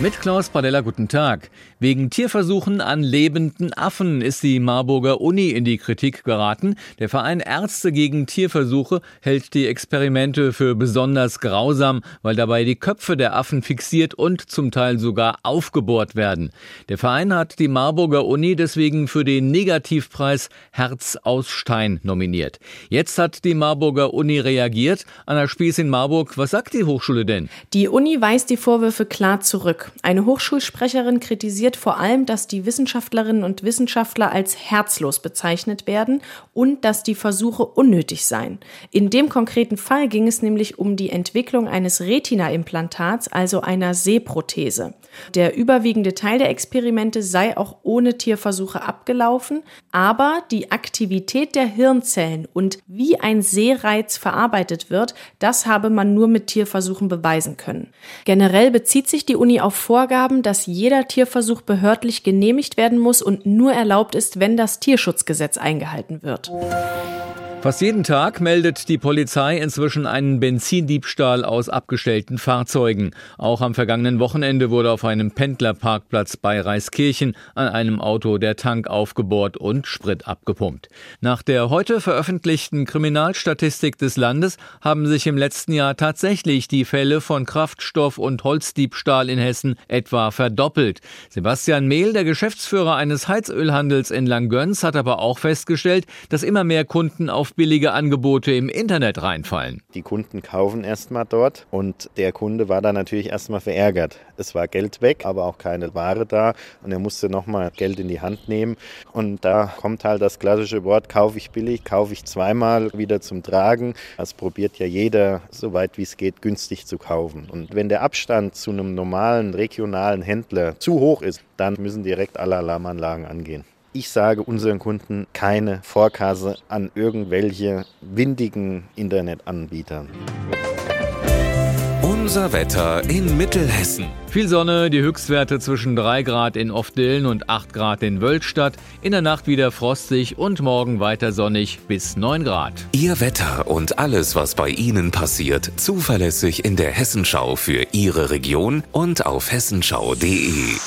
Mit Klaus Pradella guten Tag. Wegen Tierversuchen an lebenden Affen ist die Marburger Uni in die Kritik geraten. Der Verein Ärzte gegen Tierversuche hält die Experimente für besonders grausam, weil dabei die Köpfe der Affen fixiert und zum Teil sogar aufgebohrt werden. Der Verein hat die Marburger Uni deswegen für den Negativpreis Herz aus Stein nominiert. Jetzt hat die Marburger Uni reagiert. Anna Spieß in Marburg, was sagt die Hochschule denn? Die Uni weist die Vorwürfe klar zurück. Eine Hochschulsprecherin kritisiert vor allem, dass die Wissenschaftlerinnen und Wissenschaftler als herzlos bezeichnet werden und dass die Versuche unnötig seien. In dem konkreten Fall ging es nämlich um die Entwicklung eines Retina-Implantats, also einer Sehprothese. Der überwiegende Teil der Experimente sei auch ohne Tierversuche abgelaufen, aber die Aktivität der Hirnzellen und wie ein Sehreiz verarbeitet wird, das habe man nur mit Tierversuchen beweisen können. Generell bezieht sich die Uni auf auf Vorgaben, dass jeder Tierversuch behördlich genehmigt werden muss und nur erlaubt ist, wenn das Tierschutzgesetz eingehalten wird. Fast jeden Tag meldet die Polizei inzwischen einen Benzindiebstahl aus abgestellten Fahrzeugen. Auch am vergangenen Wochenende wurde auf einem Pendlerparkplatz bei Reiskirchen an einem Auto der Tank aufgebohrt und Sprit abgepumpt. Nach der heute veröffentlichten Kriminalstatistik des Landes haben sich im letzten Jahr tatsächlich die Fälle von Kraftstoff- und Holzdiebstahl in Hessen etwa verdoppelt. Sebastian Mehl, der Geschäftsführer eines Heizölhandels in Langgöns, hat aber auch festgestellt, dass immer mehr Kunden auf billige Angebote im Internet reinfallen. Die Kunden kaufen erstmal dort und der Kunde war da natürlich erstmal verärgert. Es war Geld weg, aber auch keine Ware da und er musste nochmal Geld in die Hand nehmen. Und da kommt halt das klassische Wort, kaufe ich billig, kaufe ich zweimal wieder zum Tragen. Das probiert ja jeder, so weit wie es geht, günstig zu kaufen. Und wenn der Abstand zu einem normalen regionalen Händler zu hoch ist, dann müssen direkt alle Alarmanlagen angehen. Ich sage unseren Kunden keine Vorkasse an irgendwelche windigen Internetanbietern. Unser Wetter in Mittelhessen. Viel Sonne, die Höchstwerte zwischen 3 Grad in Ofdillen und 8 Grad in Wölstadt. In der Nacht wieder frostig und morgen weiter sonnig bis 9 Grad. Ihr Wetter und alles, was bei Ihnen passiert, zuverlässig in der Hessenschau für Ihre Region und auf hessenschau.de.